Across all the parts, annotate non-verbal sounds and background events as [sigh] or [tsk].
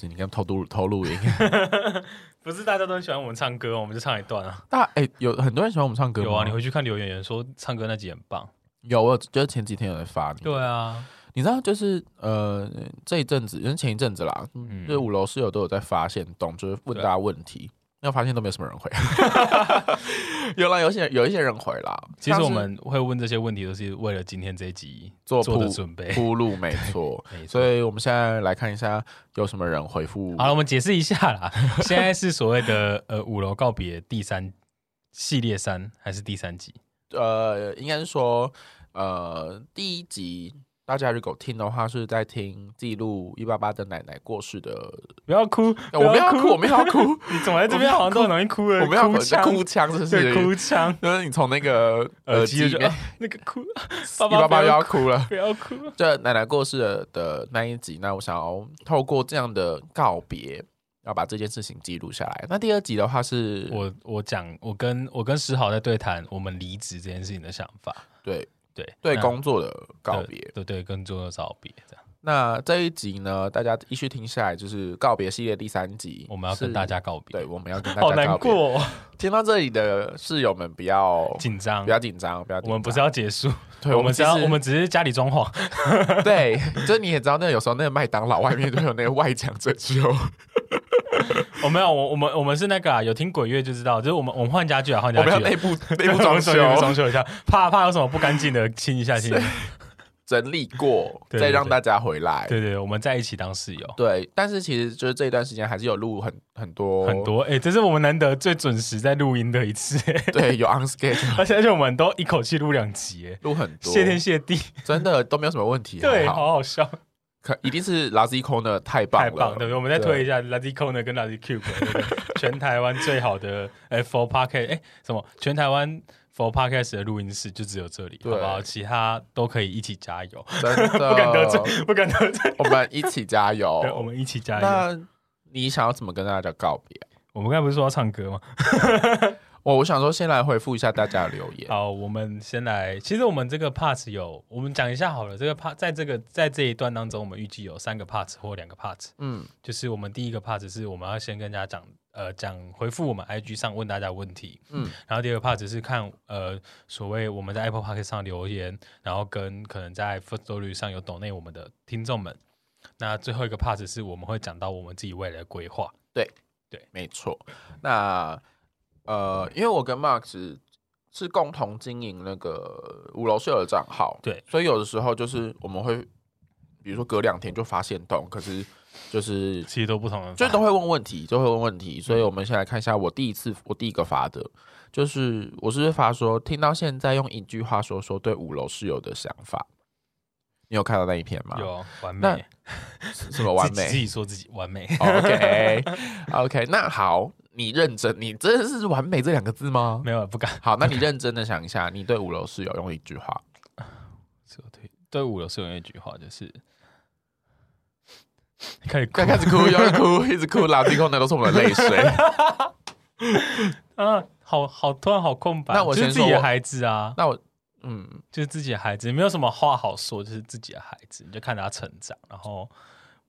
思？你刚偷录偷录音？[laughs] 不是大家都很喜欢我们唱歌，我们就唱一段啊。大哎、欸，有很多人喜欢我们唱歌吗？有啊，你回去看留言，言说唱歌那集很棒。有，我就是前几天有在发你。对啊，你知道就是呃这一阵子，因为前一阵子啦，嗯，就是五楼室友都有在发现懂，就是问大家问题。要发现都没有什么人回，[laughs] 有啦，有些有一些人回啦。其实我们会问这些问题，都是为了今天这一集做做的准备铺路，没错。所以我们现在来看一下有什么人回复。好了，我们解释一下啦。[laughs] 现在是所谓的呃五楼告别第三系列三还是第三集？呃，应该是说呃第一集。大家如果听的话，是在听记录一八八的奶奶过世的。不要哭，我没有哭，我没有哭。你怎么在这边好像都很容易哭？[laughs] 我没有哭腔，哭腔是是哭腔。就是你从那个 [laughs] 耳机里面 [laughs] 那个哭，一八八又要哭了，不要哭。这奶奶过世的的那一集，那我想要透过这样的告别，要把这件事情记录下来。那第二集的话，是我我讲，我跟我跟石好在对谈我们离职这件事情的想法。对。对对，工作的告别，对对，对工作的告别这样。那这一集呢，大家一续听下来，就是告别系列第三集，我们要跟大家告别。对，我们要跟大家告别。好难过，听到这里的室友们不要紧张，不要紧张，不要。我们不是要结束，对，我们只要我们只是家里装潢。[laughs] 对，就是你也知道，那有时候那个麦当劳外面都有那个外墙遮羞。我 [laughs] 没有，我我们我们是那个啊，有听鬼月就知道，就是我们我们换家具啊，换家具，内部 [laughs] 内部装修，装修一下，怕怕有什么不干净的清一下，清一下，整理过，再让大家回来。对对，我们在一起当室友。对，但是其实就是这一段时间还是有录很很多很多，哎，这是我们难得最准时在录音的一次。[laughs] 对，有 on schedule，而且而且我们都一口气录两集，录很多，谢天谢地，真的都没有什么问题。对，好好笑。可一定是 Lazy Corner 太棒了，太棒，对？我们再推一下 Lazy Corner 跟 Lazy Cube，[laughs] 全台湾最好的 for Podcast 哎，什么？全台湾 for Podcast 的录音室就只有这里，好不好？其他都可以一起加油，真的 [laughs] 不敢得罪，不敢得罪。我们一起加油，[laughs] 对，我们一起加油。那你想要怎么跟大家告别？我们刚才不是说要唱歌吗？我我想说，先来回复一下大家的留言。好，我们先来。其实我们这个 part 有，我们讲一下好了。这个 part 在这个在这一段当中，我们预计有三个 part 或两个 part。嗯，就是我们第一个 part 是我们要先跟大家讲，呃，讲回复我们 IG 上问大家问题。嗯，然后第二个 part 是看，呃，所谓我们在 Apple Podcast 上留言，然后跟可能在 Firstory 上有抖内我们的听众们。那最后一个 part 是我们会讲到我们自己未来的规划。对，对，没错。那呃，因为我跟 Max 是共同经营那个五楼室友的账号，对，所以有的时候就是我们会，比如说隔两天就发现动，可是就是其实都不同的，就都会问问题，就会问问题。所以我们先来看一下我第一次，我第一个发的，就是我是发说，听到现在用一句话说说对五楼室友的想法。你有看到那一篇吗？有，完美，[laughs] 什么完美？自己说自己完美。OK，OK，那好。你认真，你真的是完美这两个字吗？没有，不敢。好，那你认真的想一下，你对五楼室友用一句话。[laughs] 对，对五楼室友用一句话就是，开始开开始哭，又哭，一直哭，垃圾空的都是我们的泪水。[laughs] 啊，好好，突然好空白。那我先说自己的孩子啊，那我嗯，就是自己的孩子，没有什么话好说，就是自己的孩子，你就看他成长，然后。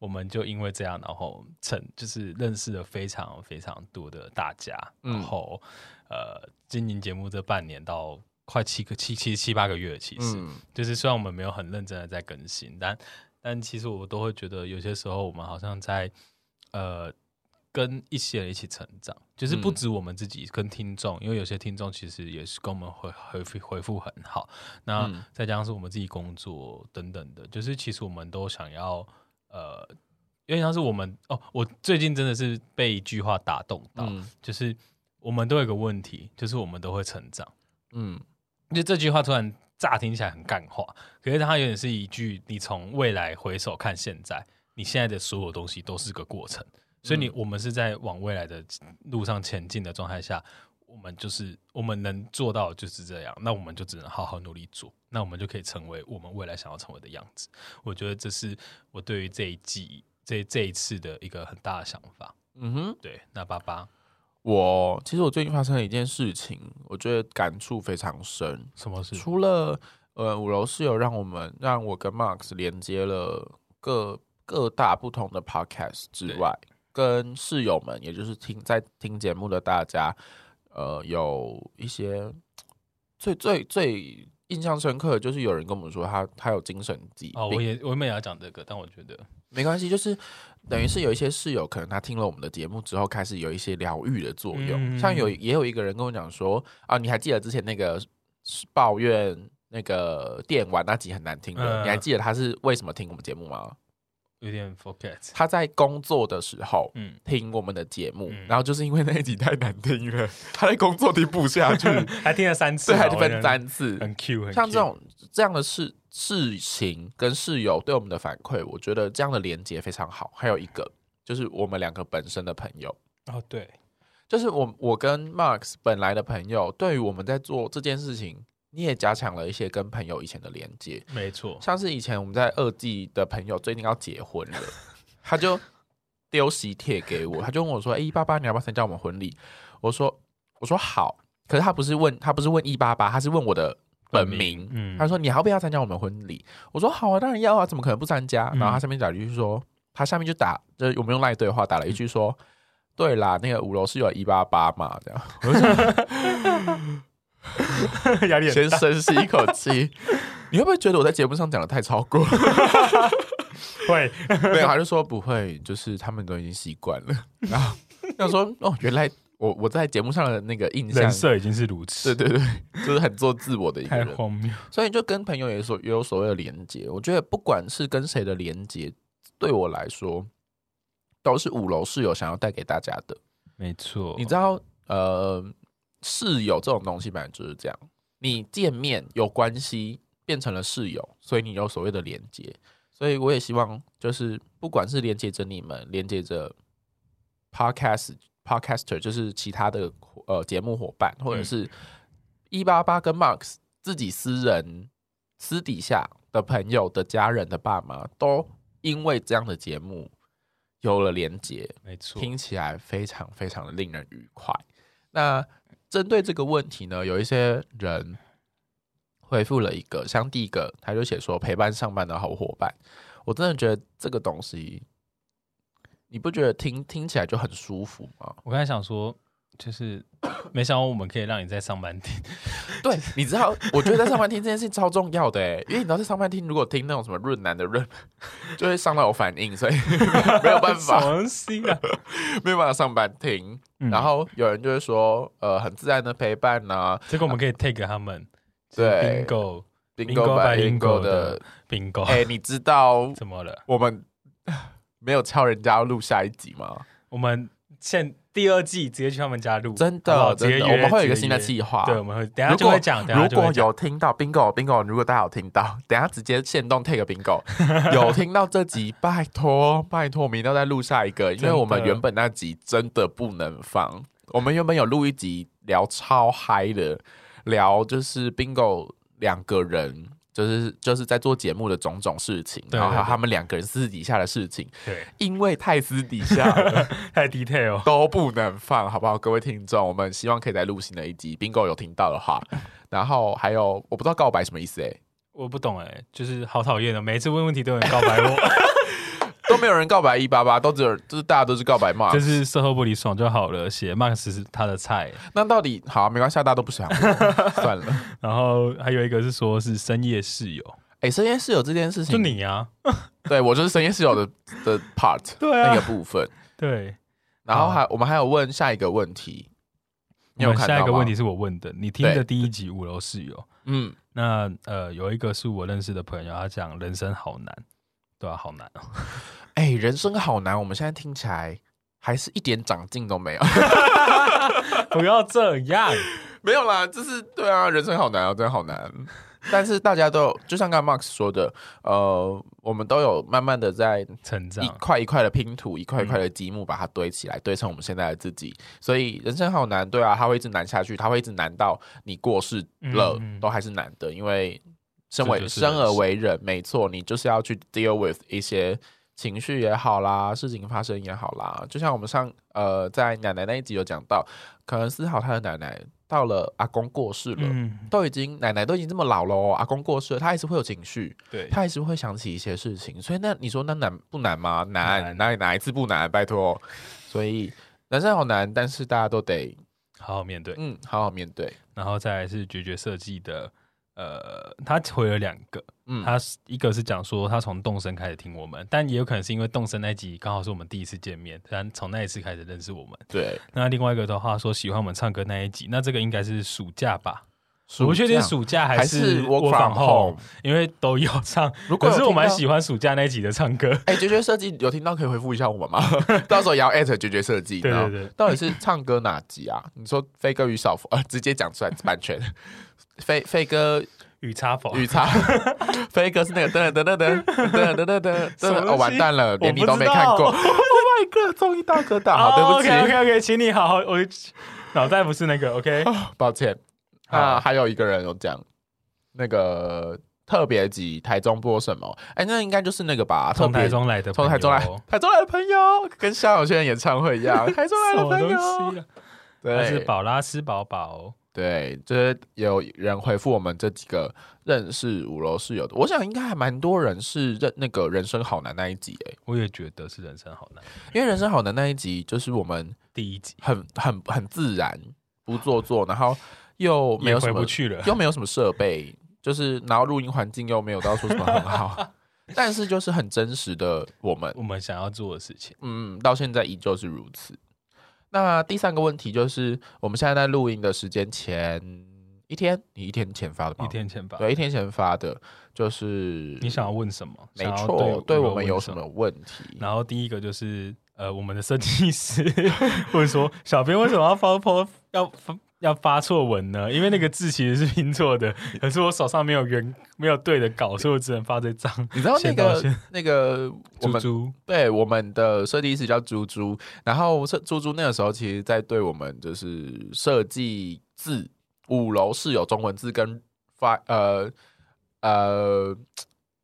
我们就因为这样，然后成就是认识了非常非常多的大家，嗯、然后呃，经营节目这半年到快七个七七七八个月，其实、嗯、就是虽然我们没有很认真的在更新，但但其实我都会觉得有些时候我们好像在呃跟一些人一起成长，就是不止我们自己跟听众，嗯、因为有些听众其实也是跟我们回回回复很好，那再加上是我们自己工作等等的，就是其实我们都想要。呃，因为像是我们哦，我最近真的是被一句话打动到，嗯、就是我们都有一个问题，就是我们都会成长。嗯，就这句话突然乍听起来很干话，可是它有点是一句，你从未来回首看现在，你现在的所有东西都是个过程，所以你我们是在往未来的路上前进的状态下。我们就是我们能做到就是这样，那我们就只能好好努力做，那我们就可以成为我们未来想要成为的样子。我觉得这是我对于这一季这这一次的一个很大的想法。嗯哼，对。那爸爸，我其实我最近发生了一件事情，我觉得感触非常深。什么事？除了呃五楼室友让我们让我跟 Max 连接了各各大不同的 podcast 之外，跟室友们，也就是听在听节目的大家，呃，有一些最最最印象深刻的，就是有人跟我们说他他有精神疾病。哦，我也我也要讲这个，但我觉得没关系，就是等于是有一些室友，可能他听了我们的节目之后，开始有一些疗愈的作用。嗯、像有也有一个人跟我讲说啊，你还记得之前那个抱怨那个电玩那集很难听的，嗯、你还记得他是为什么听我们节目吗？有点 forget。他在工作的时候，嗯，听我们的节目，嗯、然后就是因为那一集太难听了，[laughs] 他在工作听不下去，[laughs] 还听了三次，对，还分三次，很 Q。像这种这样的事事情跟室友对我们的反馈，我觉得这样的连接非常好。还有一个就是我们两个本身的朋友，哦，对，就是我我跟 Marks 本来的朋友，对于我们在做这件事情。你也加强了一些跟朋友以前的连接，没错。像是以前我们在二季的朋友最近要结婚了，他就丢喜帖给我，他就问我说：“哎，一八八，你要不要参加我们婚礼？”我说：“我说好。”可是他不是问他不是问一八八，他是问我的本名。嗯，他说：“你要不要参加我们婚礼？”我说：“好啊，当然要啊，怎么可能不参加？”然后他下面打一句说：“他下面就打，就是我们用赖对话打了一句说：‘对啦，那个五楼是有一八八嘛？’这样。” [laughs] [laughs] [laughs] [laughs] 压力先深吸一口气，[laughs] 你会不会觉得我在节目上讲的太超过？[laughs] 会，没有，他就说不会，就是他们都已经习惯了。然后他说：“哦，原来我我在节目上的那个印象，人设已经是如此。”对对对，就是很做自我的一个人，太荒谬。所以就跟朋友也所也有所谓的连接。我觉得不管是跟谁的连接，对我来说都是五楼室友想要带给大家的。没错，你知道，呃。室友这种东西本来就是这样，你见面有关系变成了室友，所以你有所谓的连接。所以我也希望，就是不管是连接着你们，连接着 podcast podcaster，就是其他的呃节目伙伴，或者是一八八跟 Marks 自己私人私底下的朋友的家人的爸妈，都因为这样的节目有了连接，没错，听起来非常非常的令人愉快。那针对这个问题呢，有一些人回复了一个，像第一个，他就写说陪伴上班的好伙伴。我真的觉得这个东西，你不觉得听听起来就很舒服吗？我刚才想说，就是 [coughs] 没想到我们可以让你在上班听。[laughs] 对，你知道，我觉得在上班听这件事超重要的诶，因为你知道在上班听，如果听那种什么润男的润，就会伤到有反应，所以 [laughs] 没有办法，[laughs] 什么心啊，没有办法上班听。嗯、然后有人就会说，呃，很自然的陪伴呐、啊，这个我们可以 take 他们，对，bingo bingo by bingo 的 bingo，哎，你知道怎么了？我们 [sighs] 没有敲人家要录下一集吗？我们现第二季直接去他们家录，真的，好好真的，我们会有一个新的计划。对，我们会等下就会讲。如果，有听到 bingo bingo，如果大家有听到，[laughs] 等下直接现动 take bingo。[laughs] 有听到这集，拜托拜托，我们一定要再录下一个，因为我们原本那集真的不能放。我们原本有录一集聊超嗨的，聊就是 bingo 两个人。就是就是在做节目的种种事情，然后还有他们两个人私底下的事情。对，因为太私底下了，[laughs] 太 detail 都不能放，好不好？各位听众，我们希望可以在录新的一集。Bingo 有听到的话，然后还有我不知道告白什么意思哎、欸，我不懂哎、欸，就是好讨厌的，每一次问问题都有人告白我。都没有人告白一八八，都只有就是大家都是告白 Marks，就是售后不理爽就好了。写 Marks 是他的菜，那到底好、啊、没关系，大家都不想 [laughs] 算了。然后还有一个是说是深夜室友，哎、欸，深夜室友这件事情，就你啊，[laughs] 对我就是深夜室友的的 part，[laughs] 对、啊、那个部分，对。然后还我们还有问下一个问题，你有看？下一个问题是我问的，你听的第一集五楼室友，嗯，那呃有一个是我认识的朋友，他讲人生好难，对啊，好难哦。[laughs] 哎、欸，人生好难，我们现在听起来还是一点长进都没有。[laughs] 不要这样，[laughs] 没有啦，就是对啊，人生好难啊，真的好难。但是大家都有就像刚刚 Marks 说的，呃，我们都有慢慢的在成长，一块一块的拼图，一块一块的积木，把它堆起来，嗯、堆成我们现在的自己。所以人生好难，对啊，它会一直难下去，它会一直难到你过世了，嗯嗯都还是难的。因为身为生而为人，没错，你就是要去 deal with 一些。情绪也好啦，事情发生也好啦，就像我们上呃在奶奶那一集有讲到，可能思豪他的奶奶到了阿公过世了，嗯、都已经奶奶都已经这么老了哦，阿公过世了，他还是会有情绪，对，他还是会想起一些事情。所以那你说那难不难吗？难，哪里哪一次不难？拜托，所以人生好难，但是大家都得好好面对，嗯，好好面对。然后再来是绝绝设计的。呃，他回了两个，嗯，他一个是讲说他从动身开始听我们，但也有可能是因为动身那集刚好是我们第一次见面，然从那一次开始认识我们。对，那另外一个的话说喜欢我们唱歌那一集，那这个应该是暑假吧？我不确定暑假还是 work from home，因为都有唱。[laughs] 如果是我蛮喜欢暑假那一集的唱歌。[laughs] 哎，绝绝设计有听到可以回复一下我们吗？[laughs] 到时候也要艾特绝绝设计。对对对，到底是唱歌哪集啊？你说飞哥与少佛，呃，直接讲出来版权。飞飞哥。与插佛，与插，飞哥是那个噔噔噔噔噔噔噔噔噔，哦，完蛋了，连你都没看过。Oh my god，综艺大哥大，好，对不起，OK OK OK，请你好好，我脑袋不是那个，OK，抱歉。啊，还有一个人有讲那个特别集台中播什么？哎，那应该就是那个吧？从台中来的，从台中来，台中来的朋友，跟萧亚轩演唱会一样，[laughs] 台中来的朋友，对，是宝拉斯宝宝。对，就是有人回复我们这几个认识五楼室友的，我想应该还蛮多人是认那个人生好难那一集诶，我也觉得是人生好难，因为人生好难那一集就是我们第一集，很很很自然，不做作，然后又没有什么回不去了，又没有什么设备，就是然后录音环境又没有到说什么很好，[laughs] 但是就是很真实的我们，我们想要做的事情，嗯，到现在依旧是如此。那第三个问题就是，我们现在在录音的时间前一天，你一天前发的吗？一天前发，对，一天前发的，就是你想要问什么？没错，对我们有什么问题？然后第一个就是，呃，我们的设计师 [laughs] 或者说小编为什么要发 po 要发？要发错文呢，因为那个字其实是拼错的，[laughs] 可是我手上没有原没有对的稿，所以我只能发这张。你知道那个那个猪猪，对，我们的设计师叫猪猪，然后设猪猪那个时候其实在对我们就是设计字五楼是有中文字跟发呃呃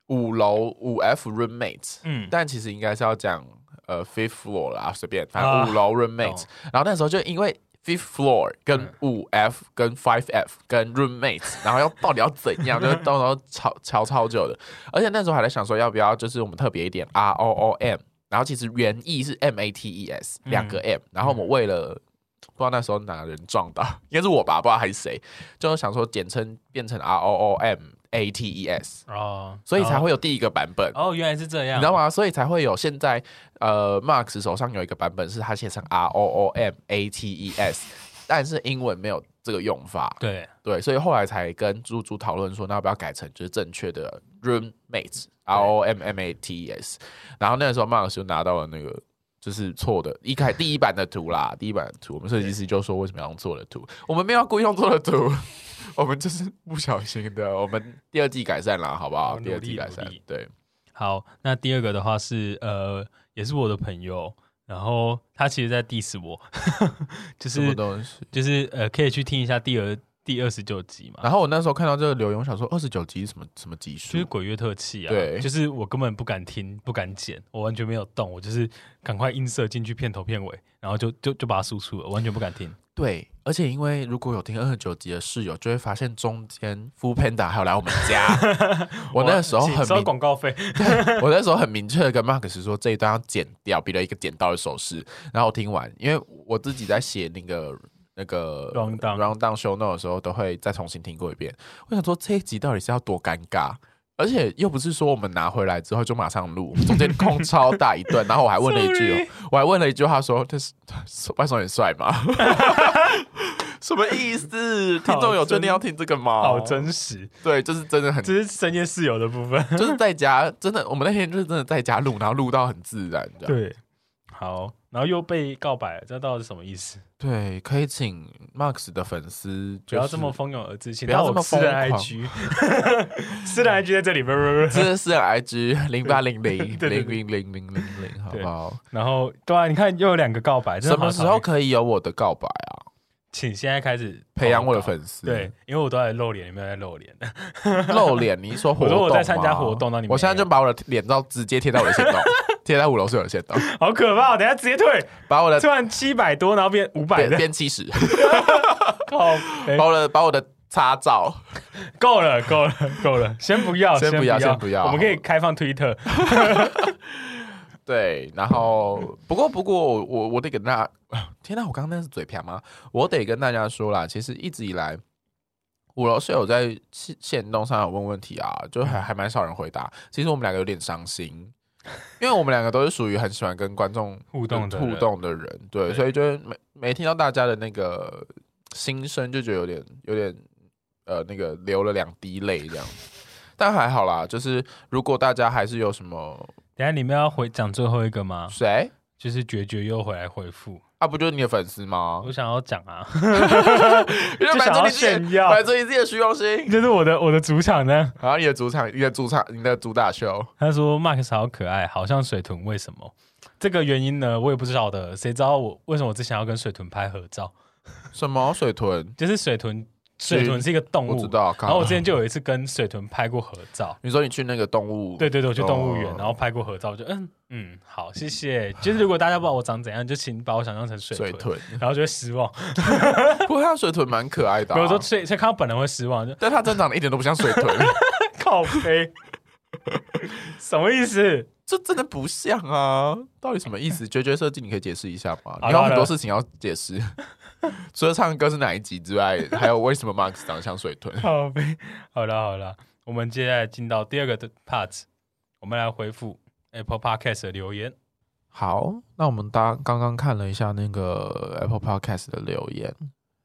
五楼五 F roommates，嗯，但其实应该是要讲呃 fifth floor 啦，随便反正五楼 roommates，啊，然后那时候就因为。Fifth floor 跟五 F 跟 five F 跟 roommates，然后要到底要怎样，就是到时候吵吵超久的。而且那时候还在想说，要不要就是我们特别一点 R O O M，然后其实原意是 M A T E S 两个 M，然后我们为了不知道那时候哪个人撞到，[laughs] 应该是我吧，不知道还是谁，就想说简称变成 R O O M。A T E S 哦，所以才会有第一个版本哦，原来是这样，你知道吗？所以才会有现在呃，Marks 手上有一个版本是他写成 R O O M A T E S，但是英文没有这个用法。对对，所以后来才跟猪猪讨论说，那要不要改成就是正确的 Roommates R O M M A T E S？然后那个时候 Marks 就拿到了那个就是错的，一开第一版的图啦，第一版的图，我们设计师就说为什么要用错的图？我们没有故意用错的图。[laughs] 我们就是不小心的，我们第二季改善了，好不好？第二季改善，对。好，那第二个的话是呃，也是我的朋友，然后他其实在 diss 我，[laughs] 就是什么东西？就是呃，可以去听一下第二第二十九集嘛。然后我那时候看到这个留言，我想说二十九集是什么什么集数？就是鬼月特辑啊。对，就是我根本不敢听，不敢剪，我完全没有动，我就是赶快音色进去片头片尾，然后就就就把它输出了，完全不敢听。对，而且因为如果有听二十九集的室友，就会发现中间 foodpanda 还有来我们家。[laughs] 我那个时候很收广告费，[laughs] 我那时候很明确的跟 Marks 说这一段要剪掉，比了一个剪刀的手势。然后我听完，因为我自己在写那个那个 round down round down show note 的时候，都会再重新听过一遍。我想说这一集到底是要多尴尬？而且又不是说我们拿回来之后就马上录，中间空超大一段，然后我还问了一句.我还问了一句话说：“这是外甥很帅吗？” [laughs] 什么意思？听众有真的要听这个吗？好真实，对，就是真的很，这是深夜室友的部分，就是在家真的，我们那天就是真的在家录，然后录到很自然，对，好。然后又被告白了，这到底是什么意思？对，可以请 Marks 的粉丝不要这么蜂拥而至，不要这么。私人 IG，私人 IG 在这里，不不不，[laughs] 这是私人 IG 零八零零 [laughs] 零零零零零零，好不好？然后对啊，你看又有两个告白，什么时候可以有我的告白啊？请现在开始培养我的粉丝。对，因为我都在露脸，你没有在露脸？露脸？你说活动？我 [laughs] 说我在参加活动，那你我现在就把我的脸照直接贴在我的线动，[laughs] 贴在五楼是有的线动，好可怕！等下直接退，把我的突然七百多，然后变五百，变七十。[laughs] 靠，把我的把我的插照够了，够了，够了，先不要，先不要，先不要，我们可以开放推特。对，然后不过不过我我得跟大家，天哪，我刚刚那是嘴瓢吗？我得跟大家说啦，其实一直以来，五楼是有在线动上有问问题啊，就还还蛮少人回答。其实我们两个有点伤心，因为我们两个都是属于很喜欢跟观众互动互动的人，对，对，所以就没没听到大家的那个心声，就觉得有点有点呃那个流了两滴泪这样。但还好啦，就是如果大家还是有什么。等下你们要回讲最后一个吗？谁？就是绝绝又回来回复啊？不就是你的粉丝吗？我想要讲啊，[laughs] 就想要炫耀，满足你自己的虚荣心。这是我的我的主场呢，然后你的主场，你的主场，你的主打秀。他说 Max 好可爱，好像水豚，为什么？这个原因呢，我也不知道的。谁知道我为什么我只想要跟水豚拍合照？什么水豚？就是水豚。水豚是一个动物，我知道。然后我之前就有一次跟水豚拍过合照。你说你去那个动物？对对对，我去动物园，然后拍过合照，我就嗯嗯，好，谢谢。就是如果大家不知道我长怎样，就请把我想象成水豚，水豚，然后就会失望。[laughs] 不过它水豚蛮可爱的，比如说所以看到本人会失望，但它真长得一点都不像水豚，[laughs] 靠飞，什么意思？这真的不像啊！到底什么意思？绝绝设计，你可以解释一下吗？你有很多事情要解释。[laughs] 除了唱歌是哪一集之外，还有为什么 Max 长得像水豚？好呗，好了好了，我们接下来进到第二个的 part，我们来回复 Apple Podcast 的留言。好，那我们当刚刚看了一下那个 Apple Podcast 的留言，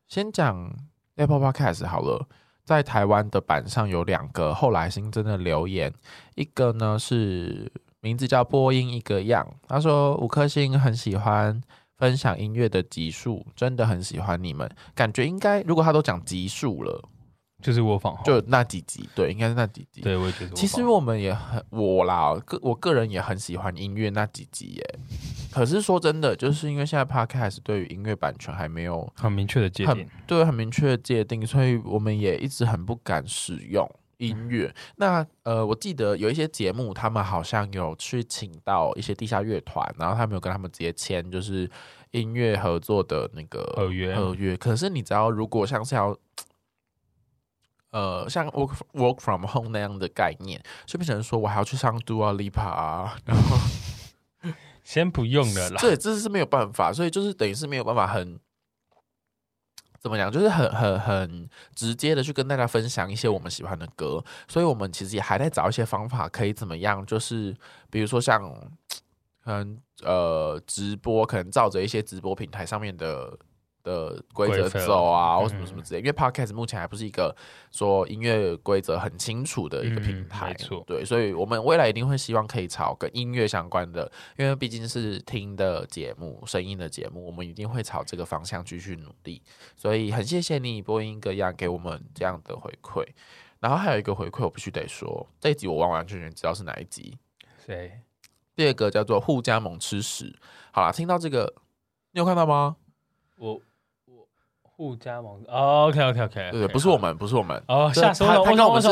先讲 Apple Podcast 好了。在台湾的版上有两个后来新增的留言，一个呢是名字叫播音一个样，他说五颗星很喜欢。分享音乐的集数，真的很喜欢你们。感觉应该，如果他都讲集数了，就是我仿就那几集，对，应该是那几集。对，我也觉得。其实我们也很我啦，个我个人也很喜欢音乐那几集耶。可是说真的，就是因为现在 Podcast 对于音乐版权还没有很明确的界定，对，很明确的界定，所以我们也一直很不敢使用。音乐，那呃，我记得有一些节目，他们好像有去请到一些地下乐团，然后他们有跟他们直接签，就是音乐合作的那个合约合约。可是你知道，如果像是要呃像 work work from home 那样的概念，就变成说我还要去上 Dua Lipa 啊，然后 [laughs] 先不用了啦。[laughs] 对，这是没有办法，所以就是等于是没有办法很。怎么讲？就是很很很直接的去跟大家分享一些我们喜欢的歌，所以我们其实也还在找一些方法，可以怎么样？就是比如说像，嗯呃直播，可能照着一些直播平台上面的。的规则走啊，或什么什么之类，因为 Podcast 目前还不是一个说音乐规则很清楚的一个平台，没错，对，所以我们未来一定会希望可以朝跟音乐相关的，因为毕竟是听的节目，声音的节目，我们一定会朝这个方向继续努力。所以很谢谢你播音哥样给我们这样的回馈，然后还有一个回馈，我必须得说，这一集我完完全全知道是哪一集，谁？第二个叫做互加盟吃屎。好啦，听到这个，你有看到吗？我。互加盟，OK OK OK，对，不是我们，不是我们哦。吓死我了！他跟我们是，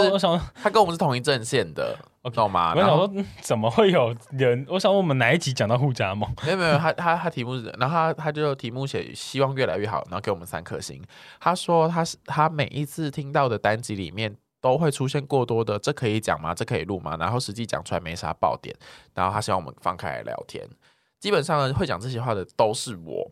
他跟我们是同一阵线的，懂吗？我想说，怎么会有人？[laughs] 我想问我们哪一集讲到互加盟？没有没有，他他他题目是，然后他他就题目写希望越来越好，然后给我们三颗星。他说他是他每一次听到的单集里面都会出现过多的，这可以讲吗？这可以录吗？然后实际讲出来没啥爆点，然后他希望我们放开来聊天。基本上呢，会讲这些话的都是我。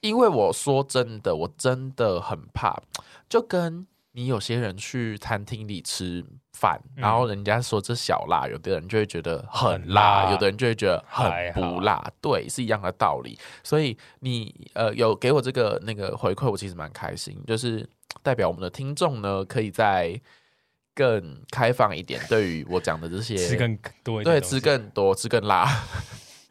因为我说真的，我真的很怕，就跟你有些人去餐厅里吃饭，嗯、然后人家说这小辣，有的人就会觉得很辣，很辣，有的人就会觉得很不辣，对，是一样的道理。所以你呃有给我这个那个回馈，我其实蛮开心，就是代表我们的听众呢，可以在更开放一点，对于我讲的这些吃更多，对，吃更多，吃更辣。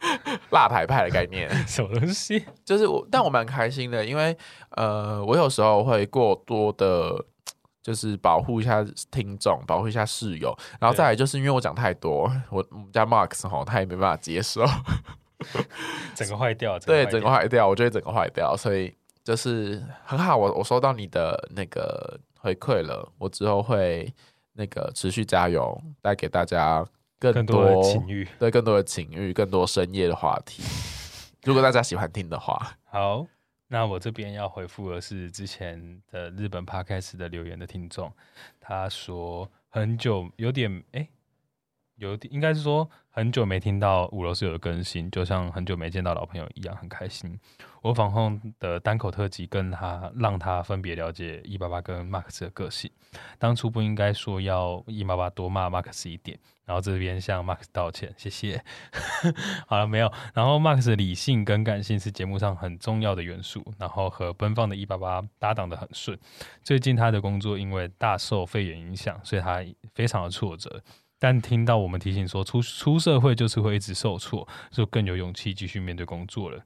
[laughs] 辣牌派的概念，[laughs] 什么东西？就是我，但我蛮开心的，因为呃，我有时候会过多的，就是保护一下听众，保护一下室友，然后再来就是因为我讲太多，我我们家 Max 吼，他也没办法接受，[laughs] 整个坏掉，对，整个坏掉，我觉得整个坏掉，所以。就是很好，我我收到你的那个回馈了，我之后会那个持续加油，带给大家更多，的情欲，对，更多的情欲，更多深夜的话题。如果大家喜欢听的话，[laughs] 好，那我这边要回复的是之前的日本 Podcast 的留言的听众，他说很久有点哎。欸有应该是说很久没听到五楼室友的更新，就像很久没见到老朋友一样，很开心。我访控的单口特辑跟他让他分别了解一八八跟马克思的个性。当初不应该说要一八八多骂马克思一点，然后这边向马克思道歉，谢谢。[laughs] 好了，没有。然后马克思的理性跟感性是节目上很重要的元素，然后和奔放的一八八搭档得很顺。最近他的工作因为大受肺炎影响，所以他非常的挫折。但听到我们提醒说出出社会就是会一直受挫，就更有勇气继续面对工作了。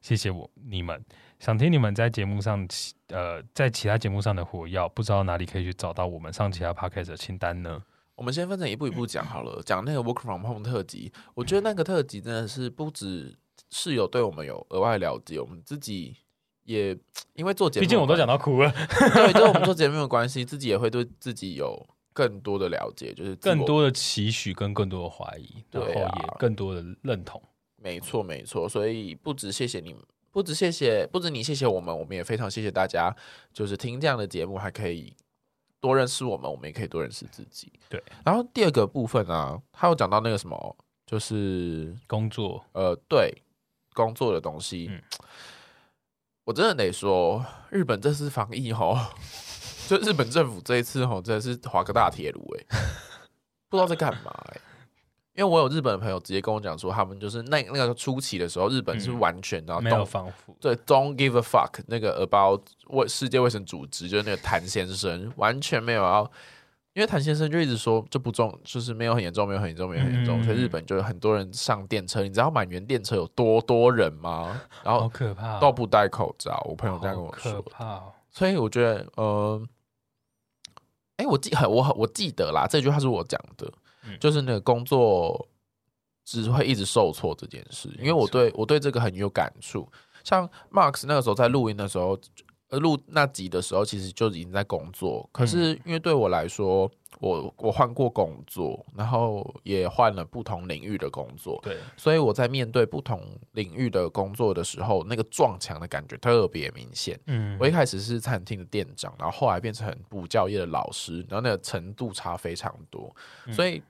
谢谢我你们，想听你们在节目上呃在其他节目上的火药，不知道哪里可以去找到我们上其他 podcast 的清单呢？我们先分成一步一步讲好了。讲那个 work from home 特辑，我觉得那个特辑真的是不止室友对我们有额外了解，我们自己也因为做节目，毕竟我都讲到哭了。对，就是我们做节目的关系，自己也会对自己有。更多的了解，就是更多的期许跟更多的怀疑，然后也更多的认同。没错，没错。所以不止谢谢你们，不止谢谢，不止你谢谢我们，我们也非常谢谢大家。就是听这样的节目，还可以多认识我们，我们也可以多认识自己。对。然后第二个部分啊，他有讲到那个什么，就是工作，呃，对，工作的东西。嗯。我真的得说，日本这次防疫吼。就日本政府这一次吼，真的是划个大铁路哎，不知道在干嘛哎。因为我有日本的朋友直接跟我讲说，他们就是那那个初期的时候，日本是完全然后、嗯、没有防护，对，Don't give a fuck 那个 about 卫世界卫生组织就是那个谭先生完全没有要，因为谭先生就一直说这不重，就是没有很严重，没有很严重，没有很严重，嗯、所以日本就有很多人上电车，你知道满员电车有多多人吗？然后好可怕，都不戴口罩。我朋友这样跟我说，可怕。所以我觉得，呃，哎、欸，我记很我我记得啦，这句话是我讲的，嗯、就是那个工作只会一直受挫这件事，因为我对我对这个很有感触。像 Marks 那个时候在录音的时候，呃，录那集的时候，其实就已经在工作，可是因为对我来说。我我换过工作，然后也换了不同领域的工作，对，所以我在面对不同领域的工作的时候，那个撞墙的感觉特别明显。嗯，我一开始是餐厅的店长，然后后来变成补教业的老师，然后那个程度差非常多。嗯、所以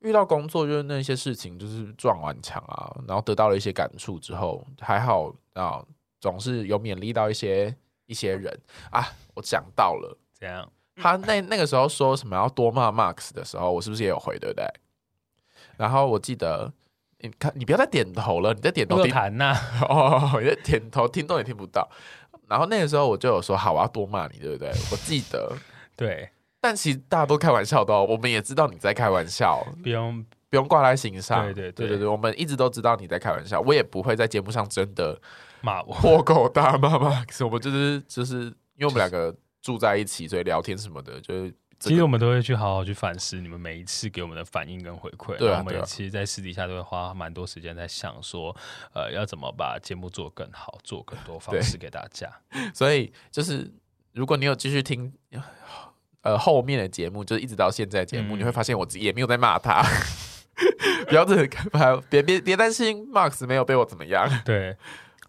遇到工作就是那些事情，就是撞完墙啊，然后得到了一些感触之后，还好啊，总是有勉励到一些一些人啊。我讲到了，这样。他那那个时候说什么要多骂 Max 的时候，我是不是也有回，对不对？然后我记得，你看，你不要再点头了，你在点头听谈呐，[laughs] 哦，你在点头听都也听不到。然后那个时候我就有说，好，我要多骂你，对不对？我记得，[laughs] 对。但其实大家都开玩笑的，我们也知道你在开玩笑，不用不用挂在心上。对对对对，我们一直都知道你在开玩笑，我也不会在节目上真的骂我 [laughs] 破口大骂 Max。[laughs] 我们就是就是因为我们两个。住在一起，所以聊天什么的，就是其实我们都会去好好去反思你们每一次给我们的反应跟回馈。对啊，我们其实，在私底下都会花蛮多时间在想说，呃，要怎么把节目做更好，做更多方式给大家。[laughs] 所以，就是如果你有继续听呃后面的节目，就是一直到现在节目，嗯、你会发现我自己也没有在骂他。不要这个，别别别担心，Max 没有被我怎么样。对。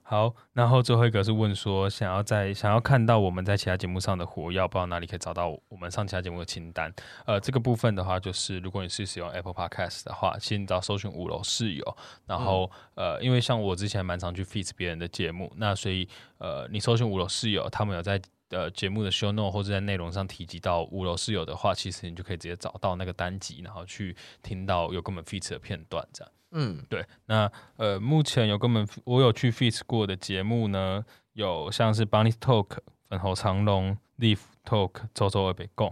好，然后最后一个是问说，想要在想要看到我们在其他节目上的活要，不知道哪里可以找到我们上其他节目的清单。呃，这个部分的话，就是如果你是使用 Apple Podcast 的话，先找搜寻五楼室友。然后、嗯、呃，因为像我之前蛮常去 feat 别人的节目，那所以呃，你搜寻五楼室友，他们有在呃节目的 show note 或者在内容上提及到五楼室友的话，其实你就可以直接找到那个单集，然后去听到有跟我们 feature 的片段这样。嗯，对，那呃，目前有跟我们我有去 feat 过的节目呢，有像是 Bunny Talk、粉喉长龙、Leaf Talk、周周二北共，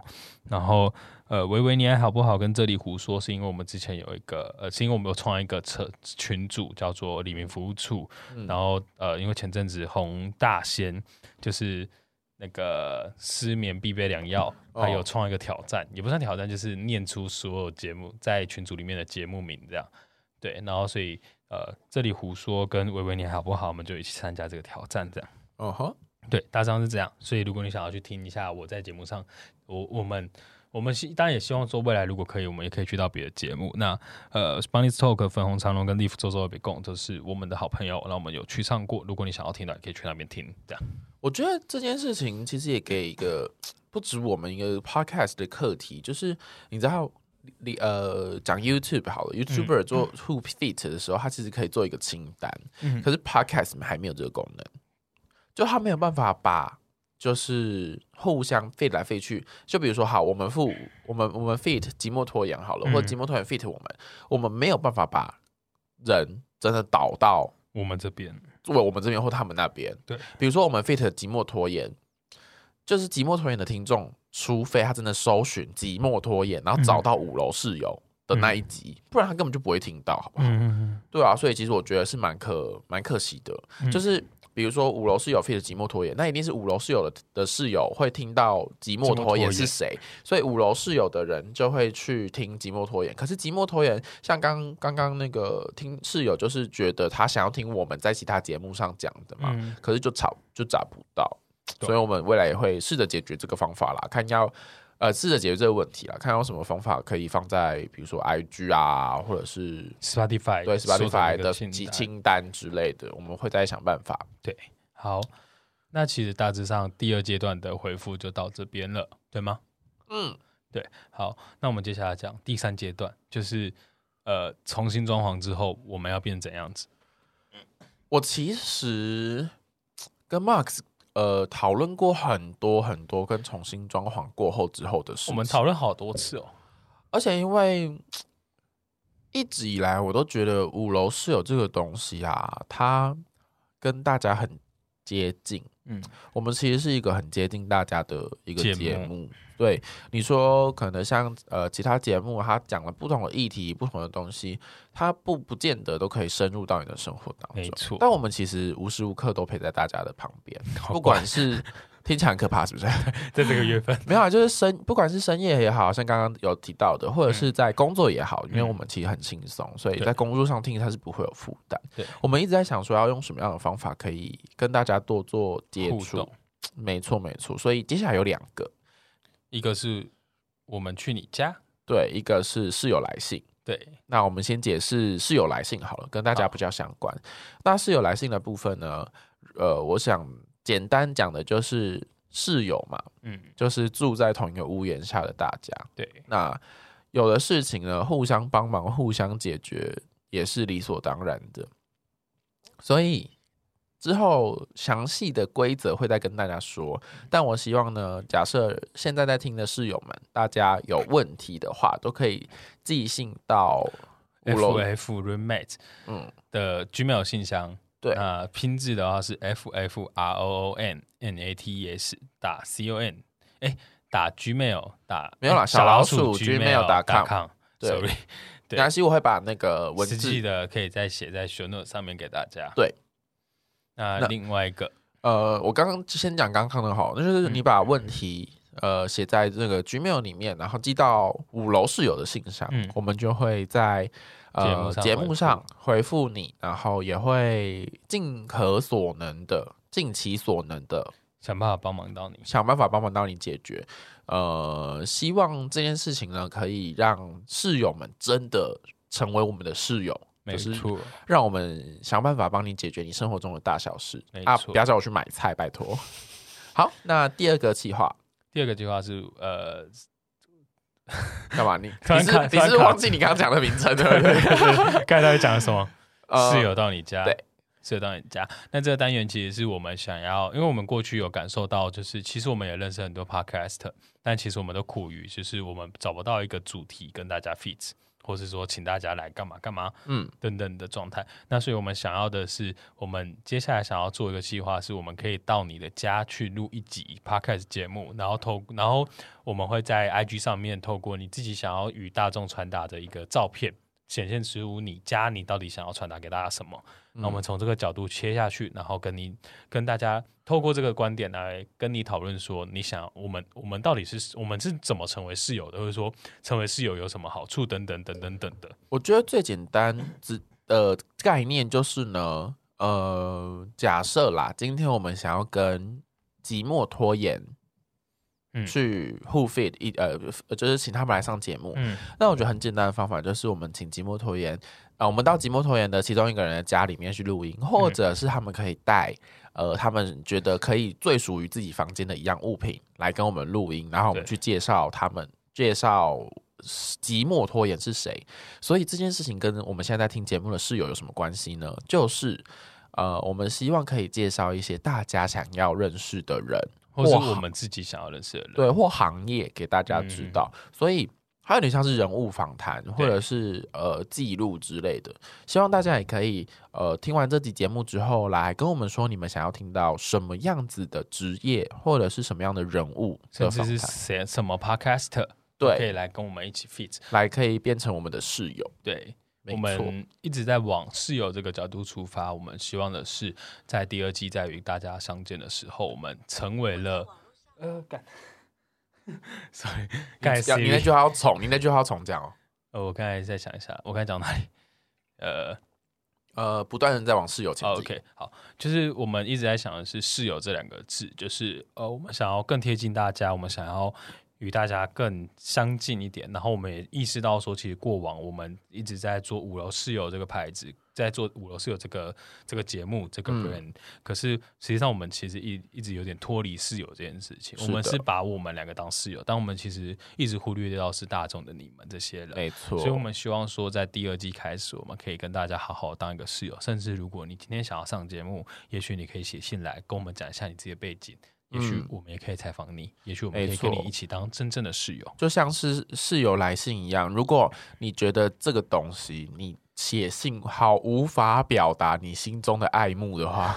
然后呃，维维你还好不好？跟这里胡说，是因为我们之前有一个呃，是因为我们有创一个车群组叫做李明服务处，嗯、然后呃，因为前阵子洪大仙就是那个失眠必备良药，还有创一个挑战，哦、也不算挑战，就是念出所有节目在群组里面的节目名这样。对，然后所以呃，这里胡说跟维维你好不好？我们就一起参加这个挑战，这样。哦哈，对，大致上是这样。所以如果你想要去听一下我在节目上，我我们。我们希当然也希望说，未来如果可以，我们也可以去到别的节目。那呃，Spanish Talk、粉红长龙跟 Leaf 周周别共都是我们的好朋友，那我们有去上过。如果你想要听的，也可以去那边听。这样，我觉得这件事情其实也给一个 [tsk] 不止我们一个 Podcast 的课题，就是你知道，你呃讲 YouTube 好了，YouTuber 做 Who Fit 的时候，他其实可以做一个清单，嗯、可是 Podcast 还没有这个功能，就他没有办法把。就是互相 fit 来 fit 去，就比如说，好，我们付我们我们 fit 寂寞拖延好了，或者寂寞拖延 fit 我们，我们没有办法把人真的导到我们这边，作为我们这边或他们那边。对，比如说我们 fit 寂寞拖延，就是寂寞拖延的听众，除非他真的搜寻寂寞拖延，然后找到五楼室友的那一集，不然他根本就不会听到，好不好？对啊，所以其实我觉得是蛮可蛮可惜的，就是。比如说五楼室友 feat 寂寞拖延，那一定是五楼室友的的室友会听到寂寞拖延是谁，所以五楼室友的人就会去听寂寞拖延。可是寂寞拖延像刚刚刚那个听室友，就是觉得他想要听我们在其他节目上讲的嘛，嗯、可是就找就找不到，对所以我们未来也会试着解决这个方法啦，看要。呃，试着解决这个问题啦，看有什么方法可以放在，比如说 IG 啊，或者是 Spotify 对 Spotify 的清清单之类的，我们会再想办法。对，好，那其实大致上第二阶段的回复就到这边了，对吗？嗯，对。好，那我们接下来讲第三阶段，就是呃，重新装潢之后我们要变怎样子？我其实跟 Max。呃，讨论过很多很多跟重新装潢过后之后的事，我们讨论好多次哦。而且因为一直以来我都觉得五楼室友这个东西啊，它跟大家很接近。嗯，我们其实是一个很接近大家的一个节目。对，你说可能像呃其他节目，他讲了不同的议题、不同的东西，他不不见得都可以深入到你的生活当中。没错，但我们其实无时无刻都陪在大家的旁边，[laughs] 不管是 [laughs] 听起来很可怕，是不是？[laughs] 在这个月份没有啊，就是深，不管是深夜也好像刚刚有提到的，或者是在工作也好，因为我们其实很轻松，所以在工作上听它是不会有负担。对，我们一直在想说要用什么样的方法可以跟大家多做接触。[tsk] 没错，没错。所以接下来有两个。一个是我们去你家，对；一个是室友来信，对。那我们先解释室友来信好了，跟大家比较相关。那室友来信的部分呢，呃，我想简单讲的就是室友嘛，嗯，就是住在同一个屋檐下的大家，对。那有的事情呢，互相帮忙、互相解决也是理所当然的，所以。之后详细的规则会再跟大家说，但我希望呢，假设现在在听的室友们，大家有问题的话，都可以寄信到 f f roommate 嗯。的 gmail 信箱，对。啊，拼字的话是 f f r o o n n a t e s 打 c o n，哎，打 gmail 打没有啦，小老鼠 gmail 打 com，对，sorry，没关系，我会把那个文字的可以再写在 show note 上面给大家，对。那另外一个，呃，我刚刚先讲刚刚的好，那就是你把问题呃写在这个 Gmail 里面，然后寄到五楼室友的信箱，嗯，我们就会在呃节目上回复你，然后也会尽可所能的、尽其所能的想办法帮忙到你，想办法帮忙到你解决。呃，希望这件事情呢，可以让室友们真的成为我们的室友。没错，让我们想办法帮你解决你生活中的大小事。没错啊，不要叫我去买菜，拜托。[laughs] 好，那第二个计划，第二个计划是呃，[laughs] 干嘛？你 [laughs] 你是你是忘记你刚刚讲的名称对不对？刚才在讲什么？呃、室友到你家，对，室友到你家。那这个单元其实是我们想要，因为我们过去有感受到，就是其实我们也认识很多 podcast，但其实我们都苦于，就是我们找不到一个主题跟大家 fit。或是说，请大家来干嘛干嘛，嗯，等等的状态。那所以我们想要的是，我们接下来想要做一个计划，是我们可以到你的家去录一集 podcast 节目，然后透，然后我们会在 IG 上面透过你自己想要与大众传达的一个照片。显现出你家你到底想要传达给大家什么？那我们从这个角度切下去，然后跟你跟大家透过这个观点来跟你讨论说，你想我们我们到底是我们是怎么成为室友的，或者说成为室友有什么好处等等等等等的。我觉得最简单之的概念就是呢，呃，假设啦，今天我们想要跟寂寞拖延，嗯，去 who fit 一呃，就是请他们来上节目。嗯，那我觉得很简单的方法就是我们请寂寞拖延，呃，我们到寂寞拖延的其中一个人的家里面去录音，或者是他们可以带呃他们觉得可以最属于自己房间的一样物品来跟我们录音，然后我们去介绍他们，介绍寂寞拖延是谁。所以这件事情跟我们现在在听节目的室友有什么关系呢？就是呃，我们希望可以介绍一些大家想要认识的人。或是我们自己想要认识的人，对，或行业给大家知道，嗯、所以还有点像是人物访谈，或者是呃记录之类的。希望大家也可以呃听完这集节目之后，来跟我们说你们想要听到什么样子的职业，或者是什么样的人物的，甚至是谁什么 podcaster，对，可以来跟我们一起 fit，来可以变成我们的室友，对。我们一直在往室友这个角度出发，我们希望的是在第二季在与大家相见的时候，我们成为了呃，干，sorry，刚才你那句话要重，你那句话要重讲哦。呃，我刚才再想一下，我刚才讲哪里？呃呃，不断的在往室友前进。OK，好，就是我们一直在想的是室友这两个字，就是呃，我们想要更贴近大家，我们想要。与大家更相近一点，然后我们也意识到说，其实过往我们一直在做五楼室友这个牌子，在做五楼室友这个这个节目这个 brand，、嗯、可是实际上我们其实一一直有点脱离室友这件事情。我们是把我们两个当室友，但我们其实一直忽略掉是大众的你们这些人。没错，所以我们希望说，在第二季开始，我们可以跟大家好好当一个室友。甚至如果你今天想要上节目，也许你可以写信来跟我们讲一下你自己的背景。也许我们也可以采访你，嗯，也许我们可以跟你一起当真正的室友，就像是室友来信一样。如果你觉得这个东西你写信好无法表达你心中的爱慕的话，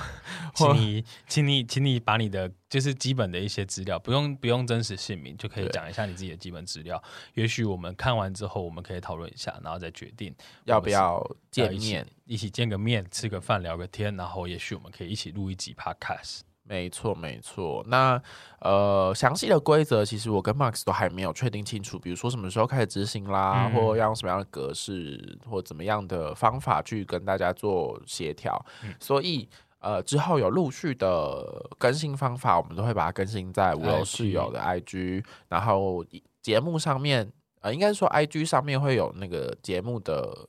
请你，请你，请你把你的就是基本的一些资料，不用不用真实姓名，就可以讲一下你自己的基本资料。也许我们看完之后，我们可以讨论一下，然后再决定要不要见面，一起见个面，吃个饭，聊个天，然后也许我们可以一起录一集 Podcast。没错，没错。那呃，详细的规则其实我跟 Max 都还没有确定清楚，比如说什么时候开始执行啦，嗯、或要用什么样的格式，或怎么样的方法去跟大家做协调。嗯、所以呃，之后有陆续的更新方法，我们都会把它更新在五楼室友的 IG，然后节目上面，呃，应该是说 IG 上面会有那个节目的。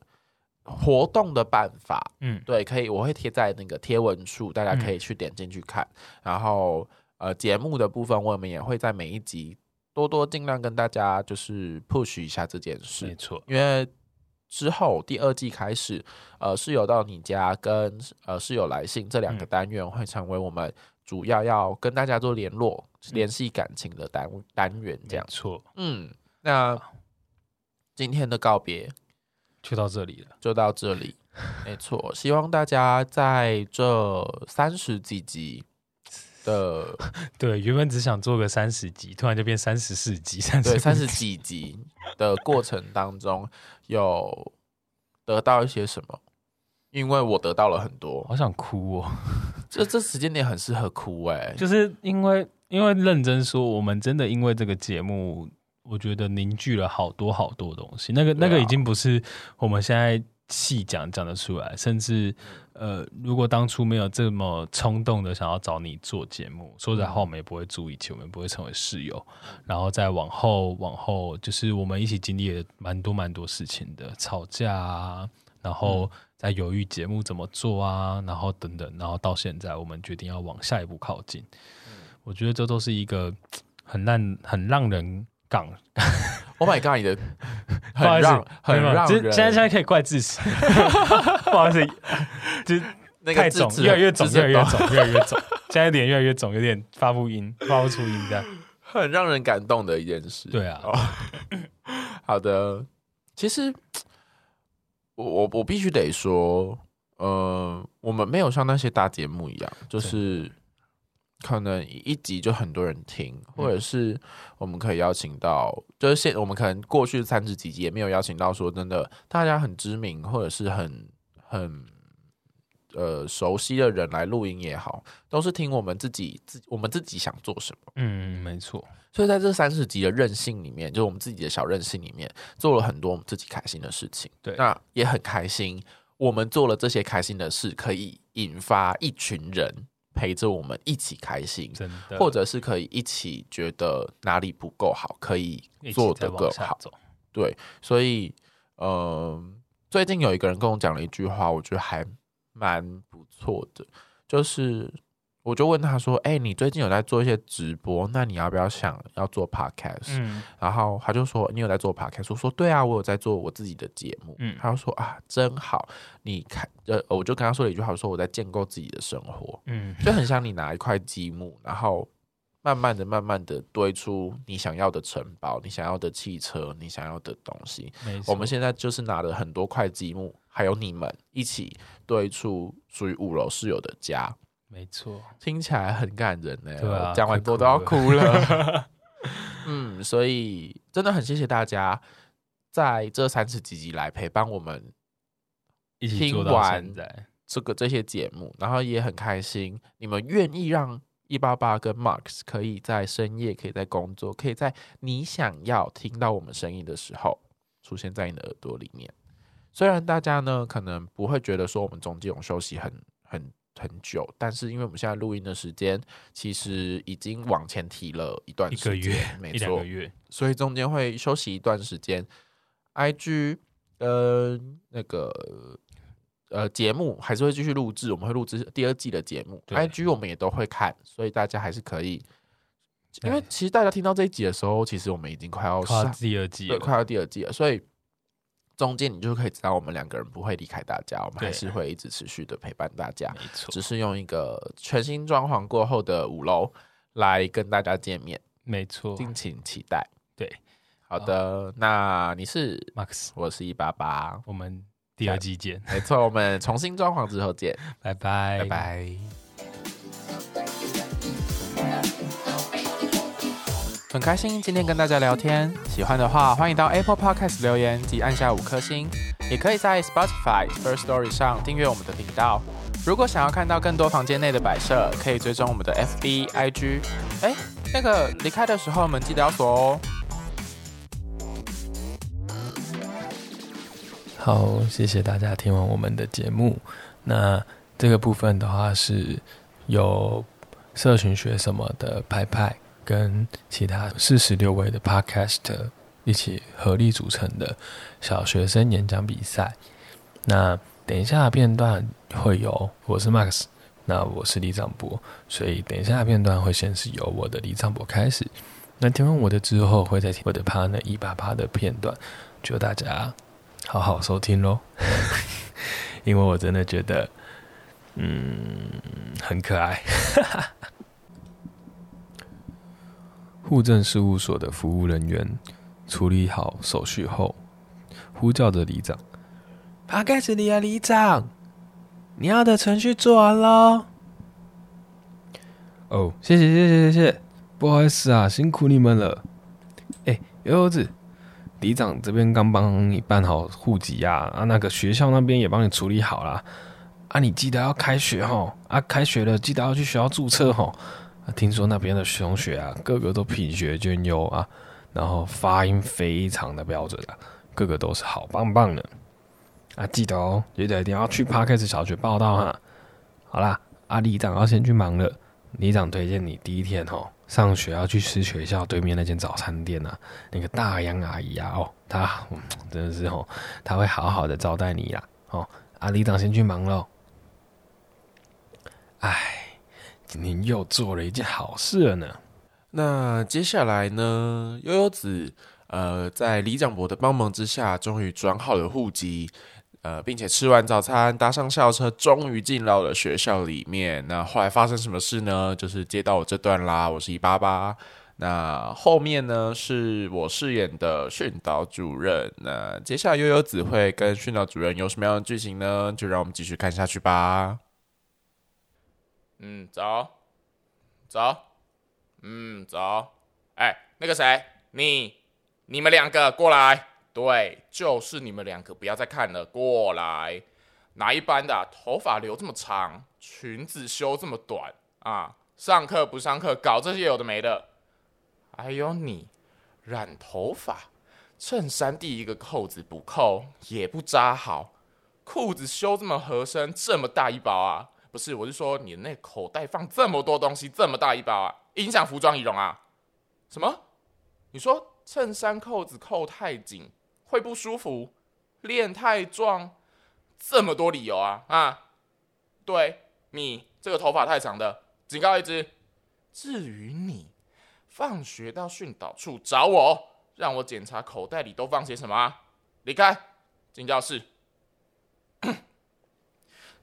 活动的办法，嗯，对，可以，我会贴在那个贴文处，大家可以去点进去看。嗯、然后，呃，节目的部分，我们也会在每一集多多尽量跟大家就是 push 一下这件事，没错。因为之后第二季开始，呃，室友到你家跟呃室友来信这两个单元会成为我们主要要跟大家做联络、联系感情的单单元，这样错。嗯，那今天的告别。就到这里了，就到这里，没错。希望大家在这三十几集的，[laughs] 对，原本只想做个三十集，突然就变三十四集，三十对三十几集的过程当中，有得到一些什么？因为我得到了很多，好想哭哦。这这时间点很适合哭哎、欸，就是因为因为认真说，我们真的因为这个节目。我觉得凝聚了好多好多东西，那个那个已经不是我们现在细讲讲得出来，甚至呃，如果当初没有这么冲动的想要找你做节目，说实话，我们也不会住一起，我们不会成为室友，然后再往后往后，就是我们一起经历了蛮多蛮多事情的，吵架啊，然后在犹豫节目怎么做啊，然后等等，然后到现在我们决定要往下一步靠近，我觉得这都是一个很让很让人。港，Oh my god！你的 [laughs] 很让很让人，现在现在可以怪自己，[laughs] 不好意思，就太肿，越来越肿，越来越肿，越来越肿，现在脸越来越肿，有点发不音，发不出音，这样。[laughs] 很让人感动的一件事。对啊，好的，其实我我我必须得说，呃，我们没有像那些大节目一样，就是。可能一集就很多人听，或者是我们可以邀请到，嗯、就是现我们可能过去三十几集也没有邀请到说真的大家很知名或者是很很呃熟悉的人来录音也好，都是听我们自己自我们自己想做什么。嗯，没错。所以在这三十集的任性里面，就是我们自己的小任性里面，做了很多我们自己开心的事情。对，那也很开心，我们做了这些开心的事，可以引发一群人。陪着我们一起开心，真的，或者是可以一起觉得哪里不够好，可以做得更好。对，所以，嗯、呃，最近有一个人跟我讲了一句话，我觉得还蛮不错的，就是。我就问他说：“哎、欸，你最近有在做一些直播？那你要不要想要做 podcast？” 嗯，然后他就说：“你有在做 podcast？” 我说：“对啊，我有在做我自己的节目。”嗯，他就说：“啊，真好！你看，呃，我就跟他说了一句话，说我在建构自己的生活。嗯，[laughs] 就很像你拿一块积木，然后慢慢的、慢慢的堆出你想要的城堡、你想要的汽车、你想要的东西。我们现在就是拿了很多块积木，还有你们一起堆出属于五楼室友的家。”没错，听起来很感人呢。对啊，讲完多都要哭了。[laughs] [laughs] 嗯，所以真的很谢谢大家在这三十几集来陪伴我们一起听完这个这些节目，然后也很开心你们愿意让一八八跟 Marks 可以在深夜，可以在工作，可以在你想要听到我们声音的时候出现在你的耳朵里面。虽然大家呢可能不会觉得说我们中间有休息很很。很久，但是因为我们现在录音的时间其实已经往前提了一段时间，一个月，没错，一个月，所以中间会休息一段时间。IG 呃那个呃节目还是会继续录制，我们会录制第二季的节目。IG 我们也都会看，所以大家还是可以。因为其实大家听到这一集的时候，其实我们已经快要上第二季，对，快要第二季了，所以。中间你就可以知道，我们两个人不会离开大家，我们还是会一直持续的陪伴大家。没错，只是用一个全新装潢过后的五楼来跟大家见面。没错，敬请期待。对，好的，哦、那你是 Marks，我是一八八，我们第二季见。没错，我们重新装潢之后见，[laughs] 拜拜，拜拜。很开心今天跟大家聊天，喜欢的话欢迎到 Apple Podcast 留言及按下五颗星，也可以在 Spotify First Story 上订阅我们的频道。如果想要看到更多房间内的摆设，可以追踪我们的 FB IG。哎，那个离开的时候门记得要锁哦。好，谢谢大家听完我们的节目。那这个部分的话是有社群学什么的拍拍。跟其他四十六位的 Podcast 一起合力组成的小学生演讲比赛。那等一下片段会有我是 Max，那我是李长博，所以等一下片段会先是由我的李长博开始。那听完我的之后，会再听我的 partner 一八八的片段，就大家好好收听喽。[laughs] 因为我真的觉得，嗯，很可爱。户政事务所的服务人员处理好手续后，呼叫着里长：“帕盖斯里亚里长，你要的程序做完喽。”哦，谢谢谢谢谢谢，不好意思啊，辛苦你们了。哎，悠悠子，里长这边刚帮你办好户籍呀，啊，那个学校那边也帮你处理好了。啊，你记得要开学吼，啊，开学了记得要去学校注册吼。听说那边的同学啊，个个都品学兼优啊，然后发音非常的标准啊，个个都是好棒棒的啊！记得哦，记得一定要去 Parkes 小学报到哈。好啦，阿、啊、里长要先去忙了。里长推荐你第一天哦，上学要去吃学校对面那间早餐店啊，那个大杨阿姨啊，哦，她、真的是哦，她会好好的招待你啦。哦，阿、啊、里长先去忙喽。唉。您又做了一件好事了呢。那接下来呢，悠悠子呃，在李长伯的帮忙之下，终于转好了户籍，呃，并且吃完早餐，搭上校车，终于进到了学校里面。那后来发生什么事呢？就是接到我这段啦，我是一八八。那后面呢，是我饰演的训导主任。那接下来悠悠子会跟训导主任有什么样的剧情呢？就让我们继续看下去吧。嗯，走，走，嗯，走。哎，那个谁，你，你们两个过来。对，就是你们两个，不要再看了，过来。哪一班的？头发留这么长，裙子修这么短啊？上课不上课，搞这些有的没的。还有你，染头发，衬衫第一个扣子不扣，也不扎好，裤子修这么合身，这么大一包啊？不是，我是说你那口袋放这么多东西，这么大一包啊，影响服装仪容啊？什么？你说衬衫扣子扣太紧会不舒服？练太壮？这么多理由啊啊！对你这个头发太长的，警告一支。至于你，放学到训导处找我，让我检查口袋里都放些什么啊？离开，进教室。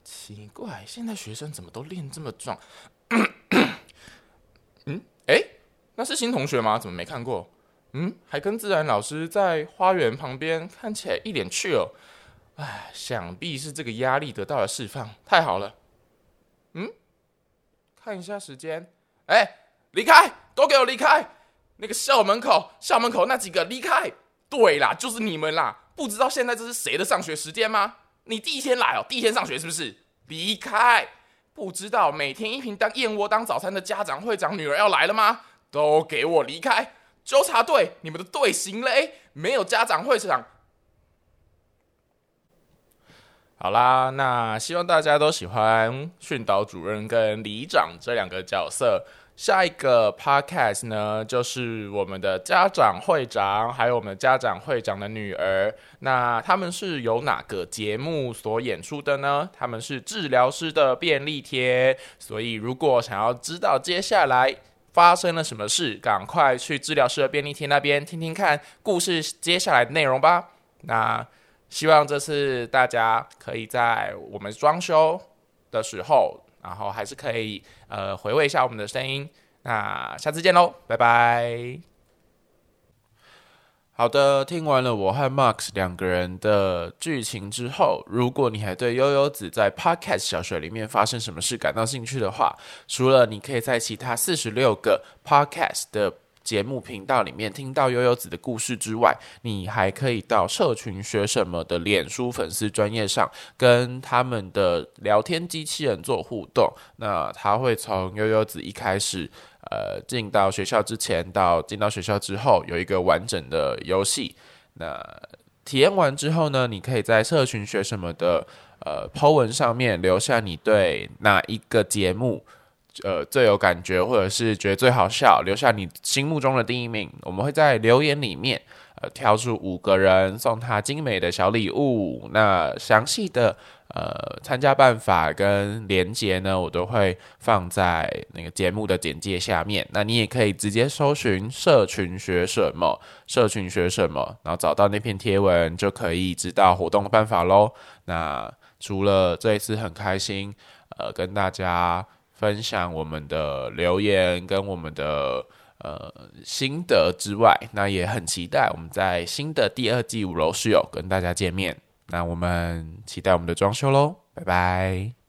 奇怪，现在学生怎么都练这么壮？[coughs] 嗯，哎，那是新同学吗？怎么没看过？嗯，还跟自然老师在花园旁边，看起来一脸 chill。哎，想必是这个压力得到了释放，太好了。嗯，看一下时间，哎，离开，都给我离开！那个校门口，校门口那几个离开！对啦，就是你们啦！不知道现在这是谁的上学时间吗？你第一天来哦，第一天上学是不是？离开！不知道每天一瓶当燕窝当早餐的家长会长女儿要来了吗？都给我离开！纠察队，你们的队形嘞？没有家长会长。好啦，那希望大家都喜欢训导主任跟里长这两个角色。下一个 podcast 呢，就是我们的家长会长，还有我们家长会长的女儿。那他们是由哪个节目所演出的呢？他们是治疗师的便利贴。所以，如果想要知道接下来发生了什么事，赶快去治疗师的便利贴那边听听看故事接下来的内容吧。那。希望这次大家可以在我们装修的时候，然后还是可以呃回味一下我们的声音。那下次见喽，拜拜。好的，听完了我和 Max 两个人的剧情之后，如果你还对悠悠子在 Podcast 小学里面发生什么事感到兴趣的话，除了你可以在其他四十六个 Podcast 的节目频道里面听到悠悠子的故事之外，你还可以到社群学什么的脸书粉丝专业上跟他们的聊天机器人做互动。那他会从悠悠子一开始，呃，进到学校之前到进到学校之后有一个完整的游戏。那体验完之后呢，你可以在社群学什么的呃 po 文上面留下你对哪一个节目。呃，最有感觉，或者是觉得最好笑，留下你心目中的第一名。我们会在留言里面，呃，挑出五个人送他精美的小礼物。那详细的呃参加办法跟连接呢，我都会放在那个节目的简介下面。那你也可以直接搜寻社群学什么，社群学什么，然后找到那篇贴文，就可以知道活动的办法喽。那除了这一次很开心，呃，跟大家。分享我们的留言跟我们的呃心得之外，那也很期待我们在新的第二季五楼室友跟大家见面。那我们期待我们的装修喽，拜拜。